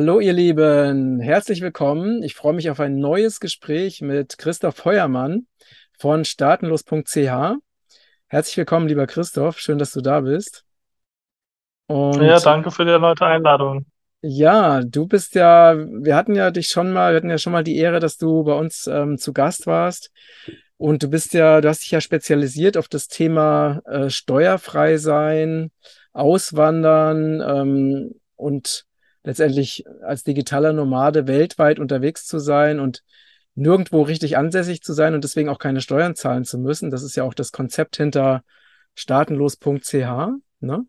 Hallo ihr Lieben, herzlich willkommen. Ich freue mich auf ein neues Gespräch mit Christoph Feuermann von startenlos.ch. Herzlich willkommen, lieber Christoph, schön, dass du da bist. Und ja, danke für die erneute Einladung. Ja, du bist ja, wir hatten ja dich schon mal, wir hatten ja schon mal die Ehre, dass du bei uns ähm, zu Gast warst. Und du bist ja, du hast dich ja spezialisiert auf das Thema äh, steuerfrei sein, Auswandern ähm, und letztendlich als digitaler Nomade weltweit unterwegs zu sein und nirgendwo richtig ansässig zu sein und deswegen auch keine Steuern zahlen zu müssen. Das ist ja auch das Konzept hinter staatenlos.ch. Ne?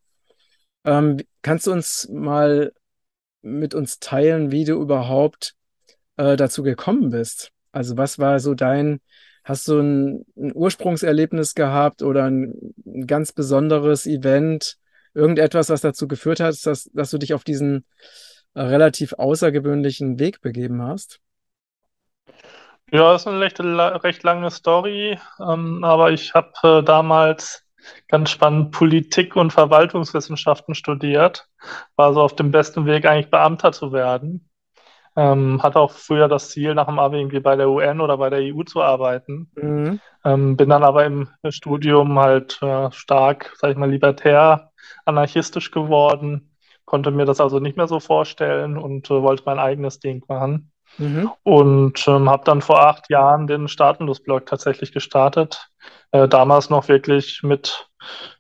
Ähm, kannst du uns mal mit uns teilen, wie du überhaupt äh, dazu gekommen bist? Also was war so dein, hast du ein, ein Ursprungserlebnis gehabt oder ein, ein, ganz besonderes Event, irgendetwas, was dazu geführt hat, dass, dass du dich auf diesen relativ außergewöhnlichen Weg begeben hast? Ja, das ist eine recht, recht lange Story, ähm, aber ich habe äh, damals ganz spannend Politik und Verwaltungswissenschaften studiert, war so auf dem besten Weg eigentlich Beamter zu werden. Ähm, hatte auch früher das Ziel, nach dem Abi irgendwie bei der UN oder bei der EU zu arbeiten. Mhm. Ähm, bin dann aber im Studium halt äh, stark, sag ich mal, libertär, anarchistisch geworden, konnte mir das also nicht mehr so vorstellen und äh, wollte mein eigenes Ding machen. Mhm. Und ähm, habe dann vor acht Jahren den Staatenlos-Blog tatsächlich gestartet. Äh, damals noch wirklich mit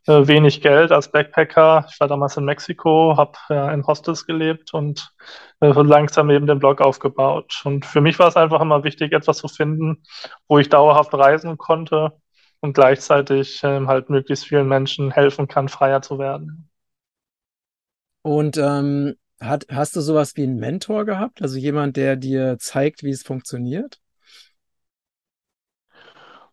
äh, wenig Geld als Backpacker. Ich war damals in Mexiko, habe äh, in Hostels gelebt und äh, langsam eben den Blog aufgebaut. Und für mich war es einfach immer wichtig, etwas zu finden, wo ich dauerhaft reisen konnte und gleichzeitig ähm, halt möglichst vielen Menschen helfen kann, freier zu werden. Und ähm, hat, hast du sowas wie einen Mentor gehabt? Also jemand, der dir zeigt, wie es funktioniert?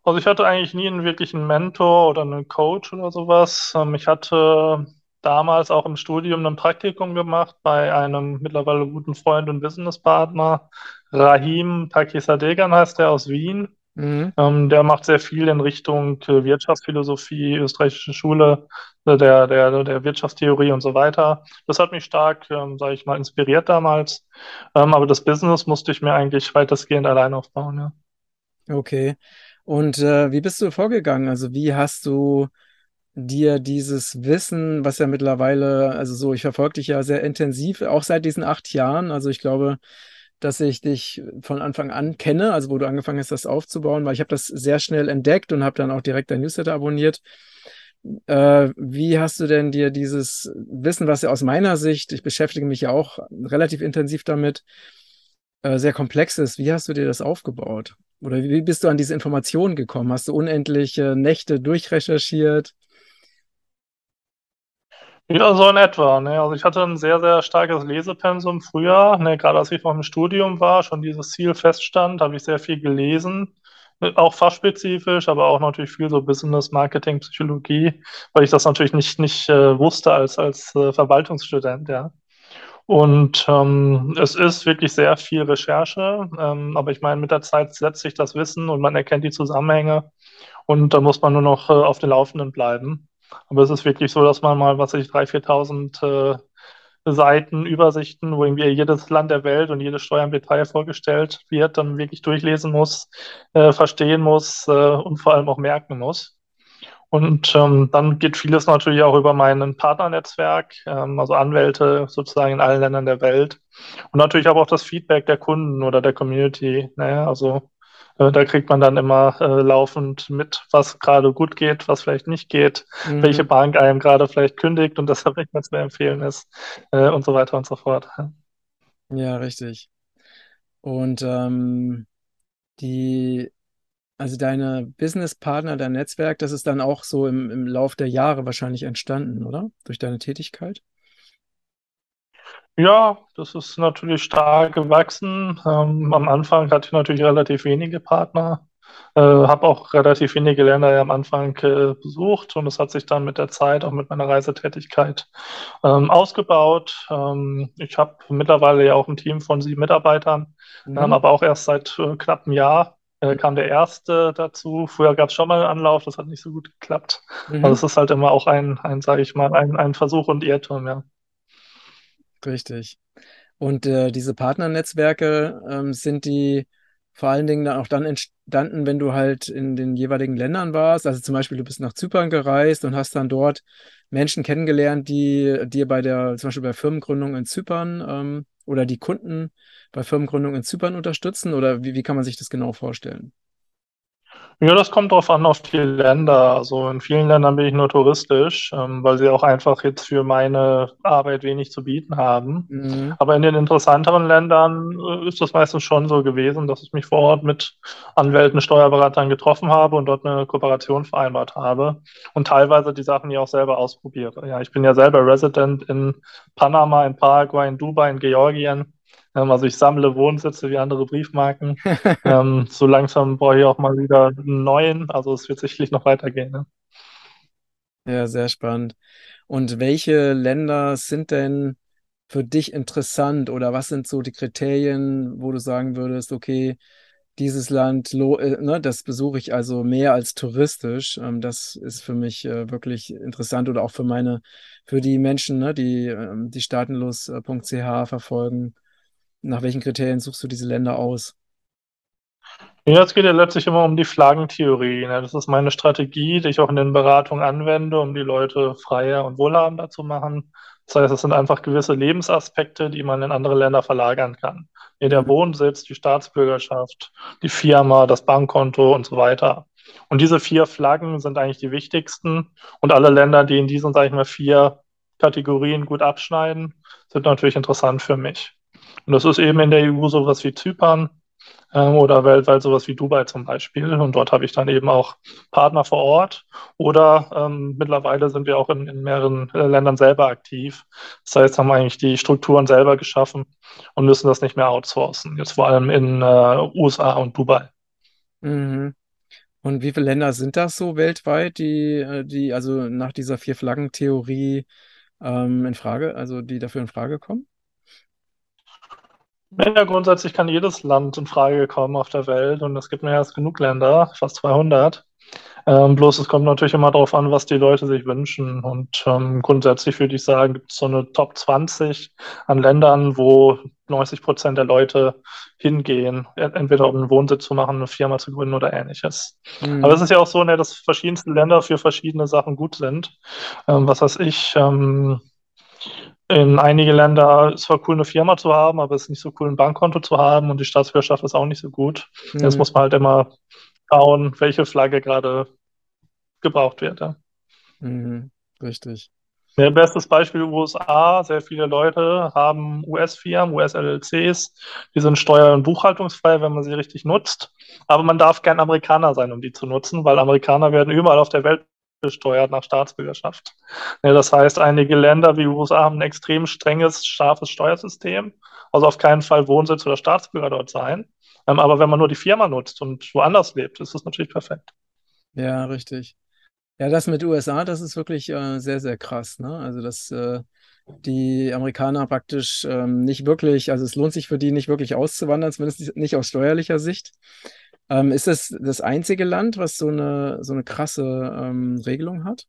Also ich hatte eigentlich nie einen wirklichen Mentor oder einen Coach oder sowas. Ähm, ich hatte damals auch im Studium ein Praktikum gemacht bei einem mittlerweile guten Freund und Businesspartner, Rahim Takisadegan heißt der aus Wien. Mhm. Ähm, der macht sehr viel in Richtung äh, Wirtschaftsphilosophie, österreichische Schule, äh, der, der, der Wirtschaftstheorie und so weiter. Das hat mich stark, ähm, sage ich mal, inspiriert damals. Ähm, aber das Business musste ich mir eigentlich weitestgehend allein aufbauen, ja. Okay. Und äh, wie bist du vorgegangen? Also wie hast du dir dieses Wissen, was ja mittlerweile, also so, ich verfolge dich ja sehr intensiv, auch seit diesen acht Jahren. Also ich glaube, dass ich dich von Anfang an kenne, also wo du angefangen hast, das aufzubauen, weil ich habe das sehr schnell entdeckt und habe dann auch direkt dein Newsletter abonniert. Äh, wie hast du denn dir dieses Wissen, was ja aus meiner Sicht, ich beschäftige mich ja auch relativ intensiv damit, äh, sehr komplex ist, wie hast du dir das aufgebaut? Oder wie bist du an diese Informationen gekommen? Hast du unendliche Nächte durchrecherchiert? Ja, so in etwa. Ne? Also ich hatte ein sehr, sehr starkes Lesepensum früher. Ne? Gerade als ich noch im Studium war, schon dieses Ziel feststand, habe ich sehr viel gelesen. Auch fachspezifisch, aber auch natürlich viel so Business, Marketing, Psychologie, weil ich das natürlich nicht, nicht äh, wusste als, als äh, Verwaltungsstudent, ja. Und ähm, es ist wirklich sehr viel Recherche, ähm, aber ich meine, mit der Zeit setzt sich das Wissen und man erkennt die Zusammenhänge und da muss man nur noch äh, auf den Laufenden bleiben. Aber es ist wirklich so, dass man mal, was weiß ich, 3.000, 4.000 äh, Seiten, Übersichten, wo irgendwie jedes Land der Welt und jede Steuer im Detail vorgestellt wird, dann wirklich durchlesen muss, äh, verstehen muss äh, und vor allem auch merken muss. Und ähm, dann geht vieles natürlich auch über mein Partnernetzwerk, ähm, also Anwälte sozusagen in allen Ländern der Welt. Und natürlich aber auch das Feedback der Kunden oder der Community. Ne? Also da kriegt man dann immer äh, laufend mit, was gerade gut geht, was vielleicht nicht geht, mhm. welche Bank einem gerade vielleicht kündigt und deshalb nicht mehr zu empfehlen ist äh, und so weiter und so fort. Ja, richtig. Und ähm, die also deine Businesspartner, dein Netzwerk, das ist dann auch so im, im Lauf der Jahre wahrscheinlich entstanden, oder? Durch deine Tätigkeit? Ja, das ist natürlich stark gewachsen. Ähm, am Anfang hatte ich natürlich relativ wenige Partner, äh, habe auch relativ wenige Länder am Anfang äh, besucht und es hat sich dann mit der Zeit, auch mit meiner Reisetätigkeit, ähm, ausgebaut. Ähm, ich habe mittlerweile ja auch ein Team von sieben Mitarbeitern, mhm. aber auch erst seit äh, knapp einem Jahr äh, kam der erste dazu. Früher gab es schon mal einen Anlauf, das hat nicht so gut geklappt. Mhm. Also es ist halt immer auch ein, ein sage ich mal, ein, ein Versuch und Irrtum, ja. Richtig. Und äh, diese Partnernetzwerke ähm, sind die vor allen Dingen dann auch dann entstanden, wenn du halt in den jeweiligen Ländern warst. Also zum Beispiel, du bist nach Zypern gereist und hast dann dort Menschen kennengelernt, die dir bei der, zum Beispiel bei Firmengründung in Zypern ähm, oder die Kunden bei Firmengründung in Zypern unterstützen? Oder wie, wie kann man sich das genau vorstellen? Ja, das kommt drauf an, auf die Länder. Also in vielen Ländern bin ich nur touristisch, ähm, weil sie auch einfach jetzt für meine Arbeit wenig zu bieten haben. Mhm. Aber in den interessanteren Ländern äh, ist das meistens schon so gewesen, dass ich mich vor Ort mit Anwälten, Steuerberatern getroffen habe und dort eine Kooperation vereinbart habe und teilweise die Sachen ja auch selber ausprobiere. Ja, ich bin ja selber Resident in Panama, in Paraguay, in Dubai, in Georgien. Ähm, also ich sammle Wohnsitze wie andere Briefmarken. ähm, so langsam brauche ich auch mal wieder einen neuen. Also es wird sicherlich noch weitergehen. Ne? Ja, sehr spannend. Und welche Länder sind denn für dich interessant oder was sind so die Kriterien, wo du sagen würdest, okay, dieses Land, äh, ne, das besuche ich also mehr als touristisch. Ähm, das ist für mich äh, wirklich interessant oder auch für meine, für die Menschen, ne, die ähm, die staatenlos.ch verfolgen. Nach welchen Kriterien suchst du diese Länder aus? Ja, es geht ja letztlich immer um die Flaggentheorie. Ne? Das ist meine Strategie, die ich auch in den Beratungen anwende, um die Leute freier und wohlhabender zu machen. Das heißt, es sind einfach gewisse Lebensaspekte, die man in andere Länder verlagern kann. Wie der Mhm. Wohnsitz, die Staatsbürgerschaft, die Firma, das Bankkonto und so weiter. Und diese vier Flaggen sind eigentlich die wichtigsten. Und alle Länder, die in diesen, sage ich mal, vier Kategorien gut abschneiden, sind natürlich interessant für mich. Und das ist eben in der EU sowas wie Zypern ähm, oder weltweit sowas wie Dubai zum Beispiel. Und dort habe ich dann eben auch Partner vor Ort. Oder ähm, mittlerweile sind wir auch in, in mehreren äh, Ländern selber aktiv. Das heißt, haben wir eigentlich die Strukturen selber geschaffen und müssen das nicht mehr outsourcen. Jetzt vor allem in äh, USA und Dubai. Mhm. Und wie viele Länder sind das so weltweit, die, äh, die also nach dieser Vier-Flaggen-Theorie ähm, in Frage, also die dafür in Frage kommen? Ja, grundsätzlich kann jedes Land in Frage kommen auf der Welt und es gibt mehr als genug Länder, fast 200. Ähm, bloß es kommt natürlich immer darauf an, was die Leute sich wünschen. Und ähm, grundsätzlich würde ich sagen, gibt es so eine Top 20 an Ländern, wo 90 Prozent der Leute hingehen, entweder um einen Wohnsitz zu machen, eine Firma zu gründen oder ähnliches. Mhm. Aber es ist ja auch so, ne, dass verschiedenste Länder für verschiedene Sachen gut sind. Ähm, was weiß ich, ähm, in einige Länder ist zwar cool, eine Firma zu haben, aber es ist nicht so cool, ein Bankkonto zu haben und die Staatsbürgerschaft ist auch nicht so gut. Mhm. Jetzt muss man halt immer schauen, welche Flagge gerade gebraucht wird. Ja. Mhm. Richtig. Ja, bestes Beispiel USA. Sehr viele Leute haben US-Firmen, US-LLCs. Die sind steuer- und buchhaltungsfrei, wenn man sie richtig nutzt. Aber man darf kein Amerikaner sein, um die zu nutzen, weil Amerikaner werden überall auf der Welt besteuert nach Staatsbürgerschaft. Ja, das heißt, einige Länder wie USA haben ein extrem strenges, scharfes Steuersystem. Also auf keinen Fall Wohnsitz oder Staatsbürger dort sein. Ähm, aber wenn man nur die Firma nutzt und woanders lebt, ist das natürlich perfekt. Ja, richtig. Ja, das mit USA, das ist wirklich äh, sehr, sehr krass. Ne? Also, dass äh, die Amerikaner praktisch ähm, nicht wirklich, also es lohnt sich für die nicht wirklich auszuwandern, zumindest nicht aus steuerlicher Sicht. Ähm, ist das das einzige Land, was so eine, so eine krasse ähm, Regelung hat?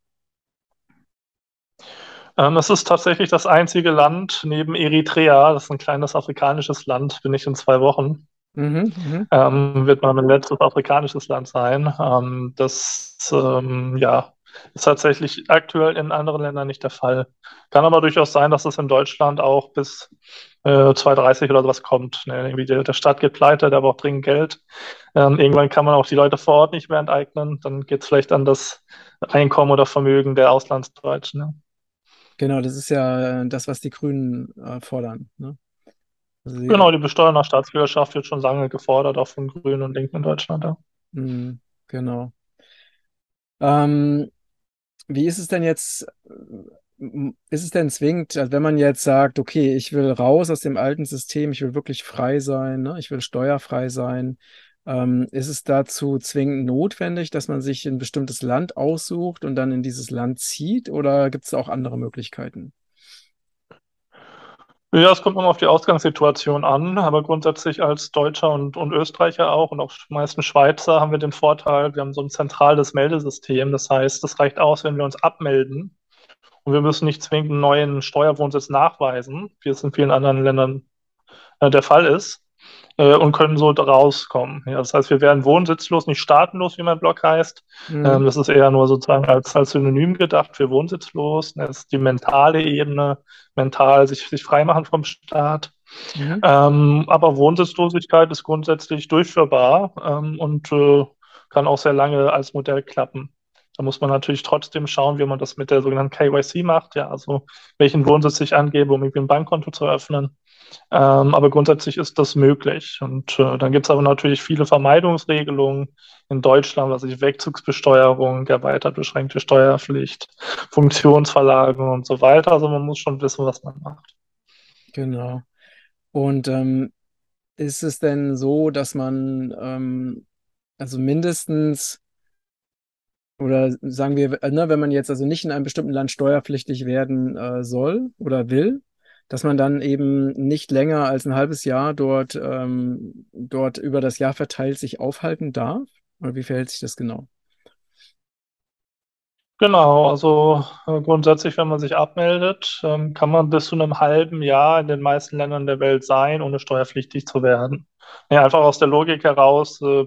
Ähm, es ist tatsächlich das einzige Land neben Eritrea, das ist ein kleines afrikanisches Land, bin ich in zwei Wochen. Mhm, mhm. Ähm, wird mal mein letztes afrikanisches Land sein. Ähm, das ähm, ja, ist tatsächlich aktuell in anderen Ländern nicht der Fall. Kann aber durchaus sein, dass es in Deutschland auch bis äh, 2030 oder sowas kommt. Ne? Irgendwie der, der Staat geht pleite, der braucht dringend Geld. Ähm, irgendwann kann man auch die Leute vor Ort nicht mehr enteignen. Dann geht es vielleicht an das Einkommen oder Vermögen der Auslandsdeutschen. Ne? Genau, das ist ja das, was die Grünen äh, fordern. Ne? Also die, genau, die Besteuerung nach Staatsbürgerschaft wird schon lange gefordert, auch von Grünen und Linken in Deutschland. Ja. Mhm, genau. Ähm, wie ist es denn jetzt? Ist es denn zwingend, also wenn man jetzt sagt, okay, ich will raus aus dem alten System, ich will wirklich frei sein, ne? ich will steuerfrei sein, ähm, ist es dazu zwingend notwendig, dass man sich ein bestimmtes Land aussucht und dann in dieses Land zieht oder gibt es auch andere Möglichkeiten? Ja, es kommt immer auf die Ausgangssituation an, aber grundsätzlich als Deutscher und, und Österreicher auch und auch meisten Schweizer haben wir den Vorteil, wir haben so ein zentrales Meldesystem. Das heißt, es reicht aus, wenn wir uns abmelden und wir müssen nicht zwingend einen neuen Steuerwohnsitz nachweisen, wie es in vielen anderen Ländern äh, der Fall ist äh, und können so rauskommen. Ja, das heißt, wir werden wohnsitzlos, nicht staatenlos, wie mein Blog heißt. Mhm. Ähm, das ist eher nur sozusagen als, als Synonym gedacht für wohnsitzlos. Das ist die mentale Ebene, mental sich, sich freimachen vom Staat. Mhm. Ähm, aber Wohnsitzlosigkeit ist grundsätzlich durchführbar ähm, und äh, kann auch sehr lange als Modell klappen. Da muss man natürlich trotzdem schauen, wie man das mit der sogenannten KYC macht, ja, also welchen Wohnsitz ich angebe, um irgendwie ein Bankkonto zu eröffnen. Ähm, aber grundsätzlich ist das möglich. Und äh, dann gibt es aber natürlich viele Vermeidungsregelungen in Deutschland, was ich Wegzugsbesteuerung, erweitert beschränkte Steuerpflicht, Funktionsverlagerung und so weiter. Also man muss schon wissen, was man macht. Genau. Und ähm, ist es denn so, dass man ähm, also mindestens oder sagen wir, ne, wenn man jetzt also nicht in einem bestimmten Land steuerpflichtig werden äh, soll oder will, dass man dann eben nicht länger als ein halbes Jahr dort, ähm, dort über das Jahr verteilt sich aufhalten darf? Oder wie verhält sich das genau? Genau, also äh, grundsätzlich, wenn man sich abmeldet, ähm, kann man bis zu einem halben Jahr in den meisten Ländern der Welt sein, ohne steuerpflichtig zu werden. Ja, einfach aus der Logik heraus, äh,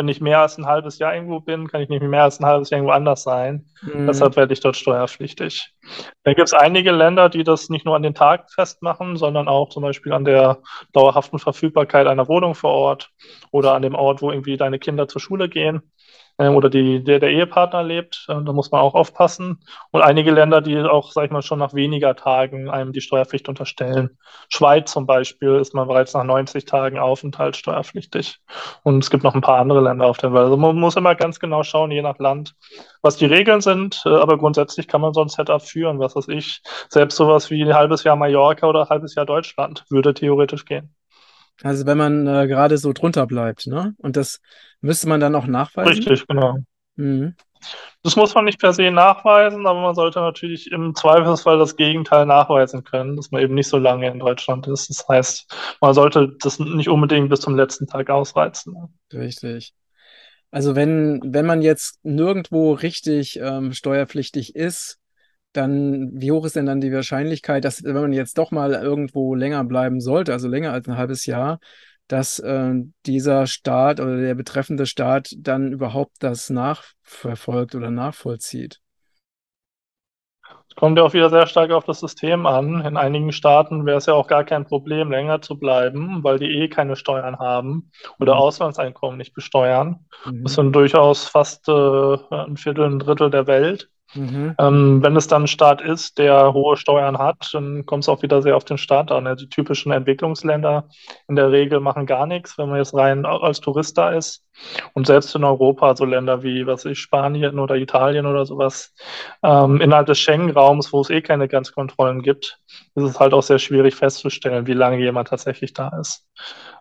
wenn ich mehr als ein halbes Jahr irgendwo bin, kann ich nicht mehr als ein halbes Jahr irgendwo anders sein. Mhm. Deshalb werde ich dort steuerpflichtig. Dann gibt es einige Länder, die das nicht nur an den Tag festmachen, sondern auch zum Beispiel an der dauerhaften Verfügbarkeit einer Wohnung vor Ort oder an dem Ort, wo irgendwie deine Kinder zur Schule gehen oder die, der, der Ehepartner lebt. Äh, da muss man auch aufpassen. Und einige Länder, die auch, sag ich mal, schon nach weniger Tagen einem die Steuerpflicht unterstellen. Schweiz zum Beispiel ist man bereits nach 90 Tagen Aufenthalt steuerpflichtig. Und es gibt noch ein paar andere Länder auf der Welt. Also man muss immer ganz genau schauen, je nach Land, was die Regeln sind. Äh, aber grundsätzlich kann man so ein Setup führen, was weiß ich. Selbst sowas wie ein halbes Jahr Mallorca oder ein halbes Jahr Deutschland würde theoretisch gehen. Also wenn man äh, gerade so drunter bleibt, ne? Und das müsste man dann auch nachweisen? Richtig, genau. Mhm. Das muss man nicht per se nachweisen, aber man sollte natürlich im Zweifelsfall das Gegenteil nachweisen können, dass man eben nicht so lange in Deutschland ist. Das heißt, man sollte das nicht unbedingt bis zum letzten Tag ausreizen. Richtig. Also wenn, wenn man jetzt nirgendwo richtig ähm, steuerpflichtig ist, dann wie hoch ist denn dann die Wahrscheinlichkeit, dass wenn man jetzt doch mal irgendwo länger bleiben sollte, also länger als ein halbes Jahr, dass äh, dieser Staat oder der betreffende Staat dann überhaupt das nachverfolgt oder nachvollzieht? Es kommt ja auch wieder sehr stark auf das System an. In einigen Staaten wäre es ja auch gar kein Problem, länger zu bleiben, weil die eh keine Steuern haben oder mhm. Auslandseinkommen nicht besteuern. Mhm. Das sind durchaus fast äh, ein Viertel, ein Drittel der Welt. Mhm. Ähm, wenn es dann ein Staat ist, der hohe Steuern hat, dann kommt es auch wieder sehr auf den Staat an. die typischen Entwicklungsländer in der Regel machen gar nichts, wenn man jetzt rein als Tourist da ist. Und selbst in Europa, so Länder wie, was ich, Spanien oder Italien oder sowas, ähm, innerhalb des Schengen-Raums, wo es eh keine Grenzkontrollen gibt, ist es halt auch sehr schwierig festzustellen, wie lange jemand tatsächlich da ist.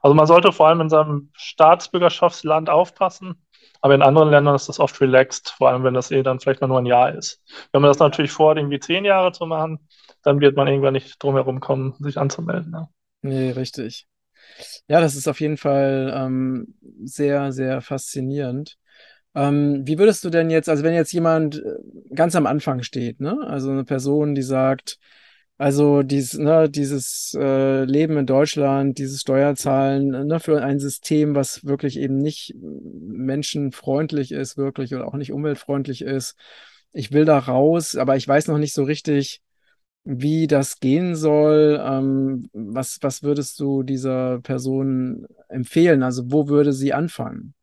Also man sollte vor allem in seinem Staatsbürgerschaftsland aufpassen aber in anderen Ländern ist das oft relaxed, vor allem wenn das eh dann vielleicht nur ein Jahr ist. Wenn man das natürlich vorhat, irgendwie zehn Jahre zu machen, dann wird man irgendwann nicht drum herum kommen, sich anzumelden. Ja. Nee, richtig. Ja, das ist auf jeden Fall ähm, sehr, sehr faszinierend. Ähm, wie würdest du denn jetzt, also wenn jetzt jemand äh, ganz am Anfang steht, ne? Also eine Person, die sagt, also dies, ne, dieses äh, Leben in Deutschland, dieses Steuerzahlen ne, für ein System, was wirklich eben nicht menschenfreundlich ist, wirklich oder auch nicht umweltfreundlich ist. Ich will da raus, aber ich weiß noch nicht so richtig, wie das gehen soll. Ähm, was, was würdest du dieser Person empfehlen? Also wo würde sie anfangen?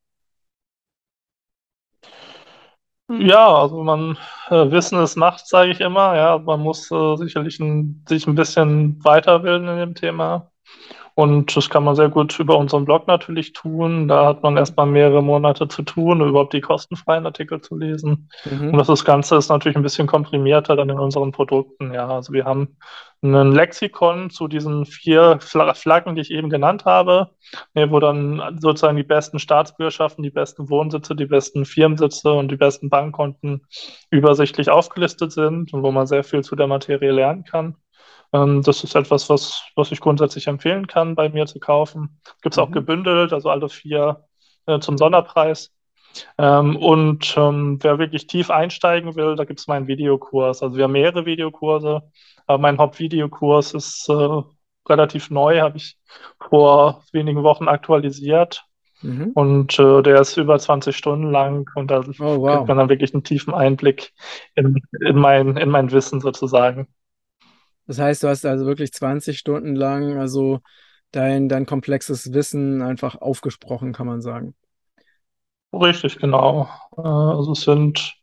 Ja, also man äh, Wissen ist Macht, sage ich immer. Ja, man muss äh, sicherlich ein, sich ein bisschen weiterbilden in dem Thema. Und das kann man sehr gut über unseren Blog natürlich tun. Da hat man erstmal mehrere Monate zu tun, überhaupt die kostenfreien Artikel zu lesen. Mhm. Und das Ganze ist natürlich ein bisschen komprimierter dann in unseren Produkten. Ja, also wir haben ein Lexikon zu diesen vier Flaggen, die ich eben genannt habe, wo dann sozusagen die besten Staatsbürgerschaften, die besten Wohnsitze, die besten Firmensitze und die besten Bankkonten übersichtlich aufgelistet sind und wo man sehr viel zu der Materie lernen kann. Ähm, das ist etwas, was, was ich grundsätzlich empfehlen kann, bei mir zu kaufen. Gibt es mhm. auch gebündelt, also alle vier äh, zum Sonderpreis. Ähm, und ähm, wer wirklich tief einsteigen will, da gibt es meinen Videokurs. Also wir haben mehrere Videokurse, aber mein Hauptvideokurs ist äh, relativ neu, habe ich vor wenigen Wochen aktualisiert. Mhm. Und äh, der ist über 20 Stunden lang und da oh, wow. kriegt man dann wirklich einen tiefen Einblick in, in, mein, in mein Wissen sozusagen. Das heißt, du hast also wirklich 20 Stunden lang also dein, dein komplexes Wissen einfach aufgesprochen, kann man sagen. Richtig, genau. Äh, also es sind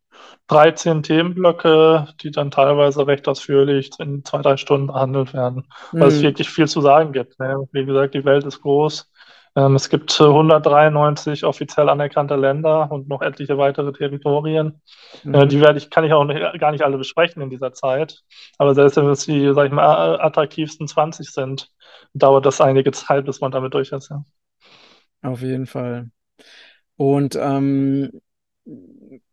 13 Themenblöcke, die dann teilweise recht ausführlich in zwei, drei Stunden behandelt werden, weil es mhm. wirklich viel zu sagen gibt. Ne? Wie gesagt, die Welt ist groß. Ähm, es gibt 193 offiziell anerkannte Länder und noch etliche weitere Territorien. Äh, mhm. die werde ich, kann ich auch nicht, gar nicht alle besprechen in dieser Zeit. Aber selbst wenn es die, sag ich mal, attraktivsten 20 sind, dauert das einige Zeit, bis man damit durch ist. Ja. Auf jeden Fall. Und ähm,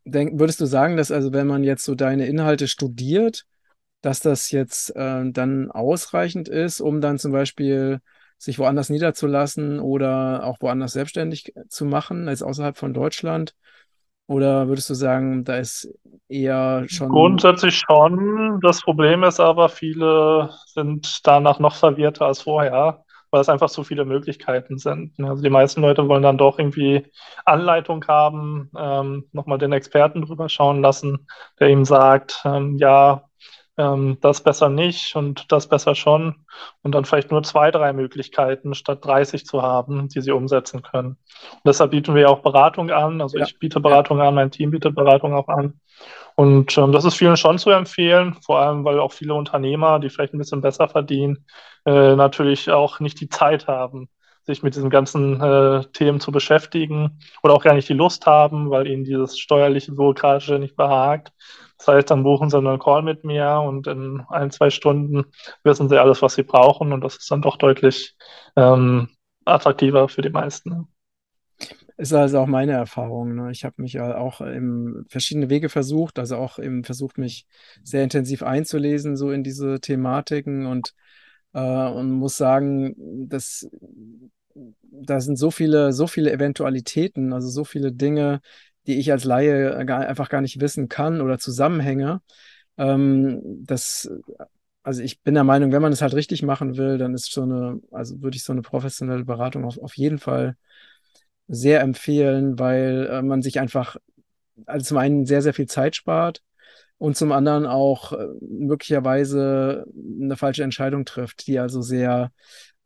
denk, würdest du sagen, dass also, wenn man jetzt so deine Inhalte studiert, dass das jetzt äh, dann ausreichend ist, um dann zum Beispiel sich woanders niederzulassen oder auch woanders selbstständig zu machen, als außerhalb von Deutschland? Oder würdest du sagen, da ist eher schon. Grundsätzlich schon. Das Problem ist aber, viele sind danach noch verwirrter als vorher, weil es einfach so viele Möglichkeiten sind. Also die meisten Leute wollen dann doch irgendwie Anleitung haben, ähm, nochmal den Experten drüber schauen lassen, der ihm sagt, ähm, ja, ähm, das besser nicht und das besser schon und dann vielleicht nur zwei, drei Möglichkeiten statt 30 zu haben, die sie umsetzen können. Und deshalb bieten wir auch Beratung an. Also ja. ich biete Beratung an, mein Team bietet Beratung auch an. Und ähm, das ist vielen schon zu empfehlen, vor allem weil auch viele Unternehmer, die vielleicht ein bisschen besser verdienen, äh, natürlich auch nicht die Zeit haben, sich mit diesen ganzen äh, Themen zu beschäftigen oder auch gar nicht die Lust haben, weil ihnen dieses steuerliche, bürokratische nicht behagt. Das heißt, dann buchen sie einen Call mit mir und in ein, zwei Stunden wissen sie alles, was sie brauchen und das ist dann doch deutlich ähm, attraktiver für die meisten. Ist also auch meine Erfahrung. Ne? Ich habe mich ja auch in verschiedene Wege versucht, also auch eben versucht, mich sehr intensiv einzulesen, so in diese Thematiken und, äh, und muss sagen, dass da sind so viele, so viele Eventualitäten, also so viele Dinge, die ich als Laie gar, einfach gar nicht wissen kann oder Zusammenhänge. Ähm, das, also ich bin der Meinung, wenn man es halt richtig machen will, dann ist so eine, also würde ich so eine professionelle Beratung auf, auf jeden Fall sehr empfehlen, weil äh, man sich einfach, also zum einen sehr, sehr viel Zeit spart und zum anderen auch äh, möglicherweise eine falsche Entscheidung trifft, die also sehr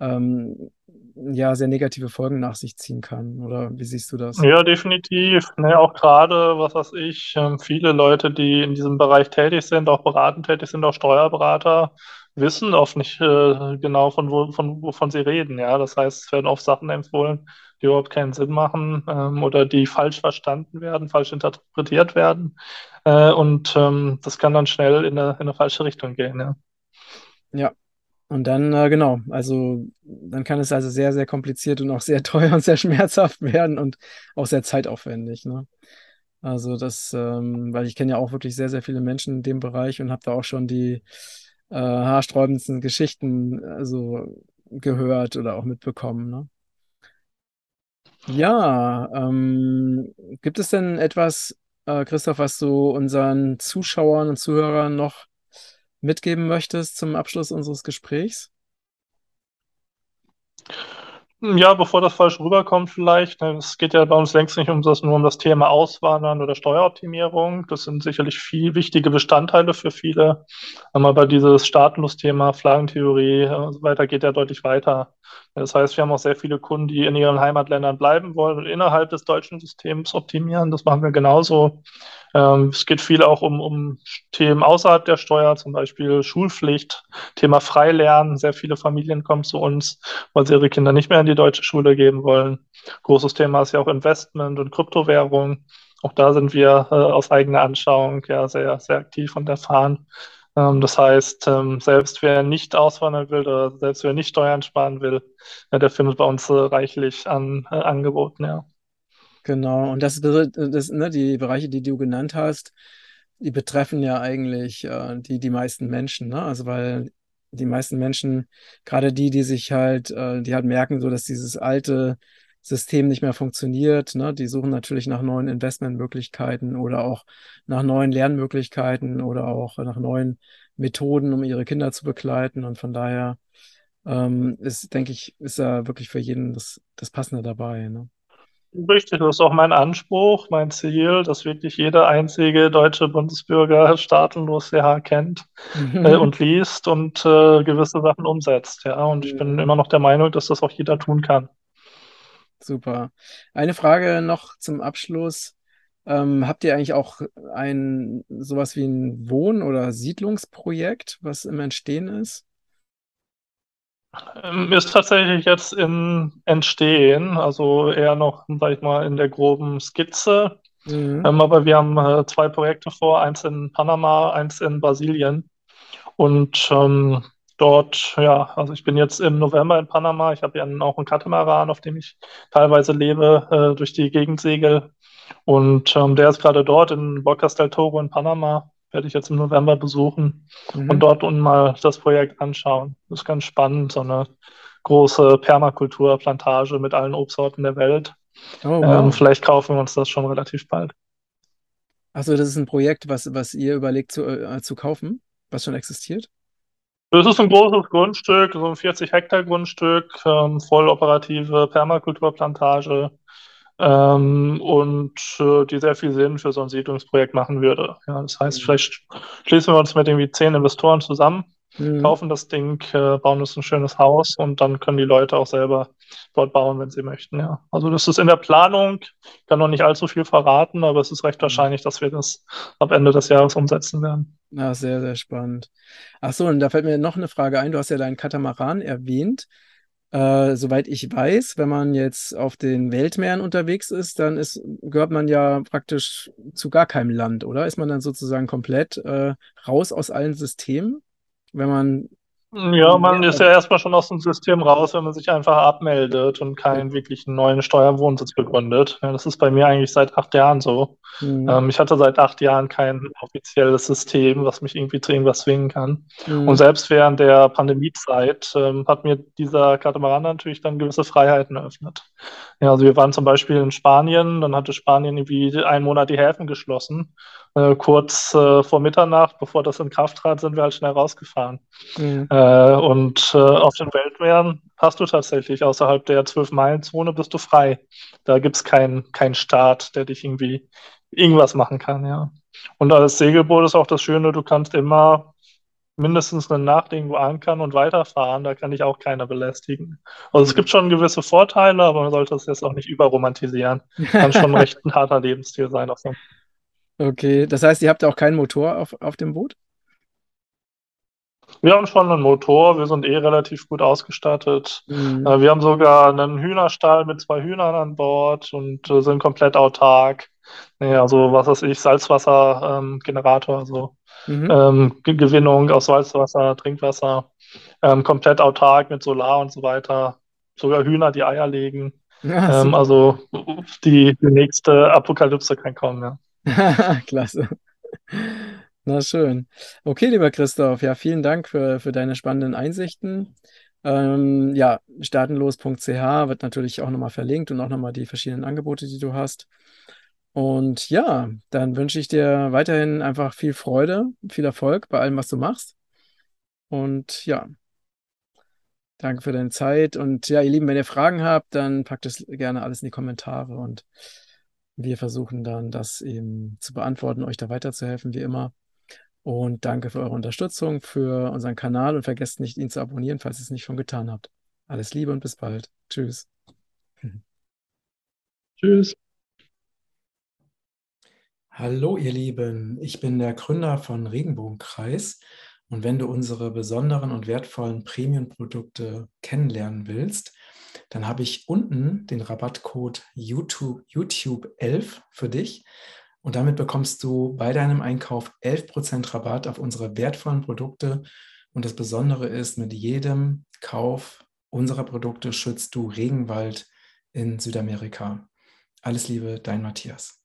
ähm, ja sehr negative Folgen nach sich ziehen kann. Oder wie siehst du das? Ja, definitiv. Ne, auch gerade, was weiß ich, ähm, viele Leute, die in diesem Bereich tätig sind, auch beratend tätig sind, auch Steuerberater, wissen oft nicht äh, genau, von, wo, von wovon sie reden. Ja, das heißt, es werden oft Sachen empfohlen, die überhaupt keinen Sinn machen ähm, oder die falsch verstanden werden, falsch interpretiert werden. Äh, und ähm, das kann dann schnell in eine, in eine falsche Richtung gehen. Ja. Ja, und dann, äh, genau, also dann kann es also sehr, sehr kompliziert und auch sehr teuer und sehr schmerzhaft werden und auch sehr zeitaufwendig. Ne? Also das, ähm, weil ich kenne ja auch wirklich sehr, sehr viele Menschen in dem Bereich und habe da auch schon die äh, haarsträubendsten Geschichten also gehört oder auch mitbekommen. Ne? Ja, ähm, gibt es denn etwas, äh, Christoph, was du unseren Zuschauern und Zuhörern noch mitgeben möchtest zum Abschluss unseres Gesprächs? Ja, bevor das falsch rüberkommt, vielleicht. Ne, es geht ja bei uns längst nicht um das, nur um das Thema Auswandern oder Steueroptimierung. Das sind sicherlich viel wichtige Bestandteile für viele. Aber dieses Staatenlos-Thema, Flaggentheorie und so weiter geht ja deutlich weiter. Das heißt, wir haben auch sehr viele Kunden, die in ihren Heimatländern bleiben wollen und innerhalb des deutschen Systems optimieren. Das machen wir genauso. Ähm, es geht viel auch um, um Themen außerhalb der Steuer, zum Beispiel Schulpflicht, Thema Freilernen. Sehr viele Familien kommen zu uns, weil sie ihre Kinder nicht mehr in die deutsche Schule geben wollen. Großes Thema ist ja auch Investment und Kryptowährung. Auch da sind wir äh, aus eigener Anschauung ja sehr, sehr aktiv und erfahren. Ähm, das heißt, ähm, selbst wer nicht auswandern will oder selbst wer nicht Steuern sparen will, äh, der findet bei uns äh, reichlich an äh, Angeboten, ja. Genau, und das, das ne, die Bereiche, die du genannt hast, die betreffen ja eigentlich äh, die, die meisten Menschen, ne? Also weil die meisten Menschen, gerade die, die sich halt, äh, die halt merken, so dass dieses alte System nicht mehr funktioniert, ne? Die suchen natürlich nach neuen Investmentmöglichkeiten oder auch nach neuen Lernmöglichkeiten oder auch nach neuen Methoden, um ihre Kinder zu begleiten. Und von daher ähm, ist, denke ich, ist da wirklich für jeden das, das Passende dabei. Ne? Richtig, das ist auch mein Anspruch, mein Ziel, dass wirklich jeder einzige deutsche Bundesbürger staatenlos CH kennt äh, und liest und äh, gewisse Sachen umsetzt. Ja, und ich bin immer noch der Meinung, dass das auch jeder tun kann. Super. Eine Frage noch zum Abschluss. Ähm, habt ihr eigentlich auch ein sowas wie ein Wohn- oder Siedlungsprojekt, was im Entstehen ist? Ähm, ist tatsächlich jetzt im Entstehen, also eher noch, sag ich mal, in der groben Skizze. Mhm. Ähm, aber wir haben äh, zwei Projekte vor, eins in Panama, eins in Brasilien. Und ähm, dort, ja, also ich bin jetzt im November in Panama. Ich habe ja auch einen Katamaran, auf dem ich teilweise lebe, äh, durch die Gegend segel. Und ähm, der ist gerade dort in Bocas del Toro in Panama werde ich jetzt im November besuchen mhm. und dort unten mal das Projekt anschauen. Das ist ganz spannend, so eine große Permakulturplantage mit allen Obstsorten der Welt. Oh, wow. ähm, vielleicht kaufen wir uns das schon relativ bald. Achso, das ist ein Projekt, was, was ihr überlegt zu, äh, zu kaufen, was schon existiert? Das ist ein großes Grundstück, so ein 40 Hektar Grundstück, ähm, voll operative Permakulturplantage ähm, und äh, die sehr viel Sinn für so ein Siedlungsprojekt machen würde. Ja, das heißt, mhm. vielleicht schließen wir uns mit irgendwie zehn Investoren zusammen, mhm. kaufen das Ding, äh, bauen uns ein schönes Haus und dann können die Leute auch selber dort bauen, wenn sie möchten. Ja, also das ist in der Planung, ich kann noch nicht allzu viel verraten, aber es ist recht mhm. wahrscheinlich, dass wir das ab Ende des Jahres umsetzen werden. Ja, sehr, sehr spannend. Ach so, und da fällt mir noch eine Frage ein. Du hast ja deinen Katamaran erwähnt. Äh, soweit ich weiß, wenn man jetzt auf den Weltmeeren unterwegs ist, dann ist, gehört man ja praktisch zu gar keinem Land, oder? Ist man dann sozusagen komplett äh, raus aus allen Systemen, wenn man ja, man ist ja erstmal schon aus dem System raus, wenn man sich einfach abmeldet und keinen wirklichen neuen Steuerwohnsitz begründet. Ja, das ist bei mir eigentlich seit acht Jahren so. Mhm. Ähm, ich hatte seit acht Jahren kein offizielles System, was mich irgendwie zu irgendwas zwingen kann. Mhm. Und selbst während der Pandemiezeit ähm, hat mir dieser Katamaran natürlich dann gewisse Freiheiten eröffnet. Ja, also wir waren zum Beispiel in Spanien, dann hatte Spanien irgendwie einen Monat die Häfen geschlossen. Äh, kurz äh, vor Mitternacht, bevor das in Kraft trat, sind wir halt schnell rausgefahren. Mhm. Äh, und äh, auf den Weltmeeren hast du tatsächlich außerhalb der 12-Meilen-Zone bist du frei. Da gibt es keinen kein Staat, der dich irgendwie irgendwas machen kann, ja. Und als Segelboot ist auch das Schöne, du kannst immer mindestens eine Nacht irgendwo ankern und weiterfahren, da kann ich auch keiner belästigen. Also es gibt schon gewisse Vorteile, aber man sollte es jetzt auch nicht überromantisieren. Kann schon recht ein harter Lebensstil sein. So. Okay, das heißt, ihr habt auch keinen Motor auf, auf dem Boot? Wir haben schon einen Motor, wir sind eh relativ gut ausgestattet. Mhm. Äh, wir haben sogar einen Hühnerstall mit zwei Hühnern an Bord und äh, sind komplett autark. Ja, also was weiß ich, Salzwassergenerator, ähm, also mhm. ähm, Gewinnung aus Salzwasser, Trinkwasser, ähm, komplett autark mit Solar und so weiter. Sogar Hühner, die Eier legen. Ja, ähm, also die, die, nächste Apokalypse kann kommen, ja. Klasse. Na schön. Okay, lieber Christoph, ja, vielen Dank für, für deine spannenden Einsichten. Ähm, ja, staatenlos.ch wird natürlich auch nochmal verlinkt und auch nochmal die verschiedenen Angebote, die du hast. Und ja, dann wünsche ich dir weiterhin einfach viel Freude, viel Erfolg bei allem, was du machst. Und ja, danke für deine Zeit. Und ja, ihr Lieben, wenn ihr Fragen habt, dann packt es gerne alles in die Kommentare und wir versuchen dann, das eben zu beantworten, euch da weiterzuhelfen, wie immer. Und danke für eure Unterstützung, für unseren Kanal und vergesst nicht, ihn zu abonnieren, falls ihr es nicht schon getan habt. Alles Liebe und bis bald. Tschüss. Tschüss. Hallo ihr Lieben, ich bin der Gründer von Regenbogenkreis und wenn du unsere besonderen und wertvollen Premium-Produkte kennenlernen willst, dann habe ich unten den Rabattcode YouTube, YouTube 11 für dich und damit bekommst du bei deinem Einkauf 11% Rabatt auf unsere wertvollen Produkte und das Besondere ist, mit jedem Kauf unserer Produkte schützt du Regenwald in Südamerika. Alles Liebe, dein Matthias.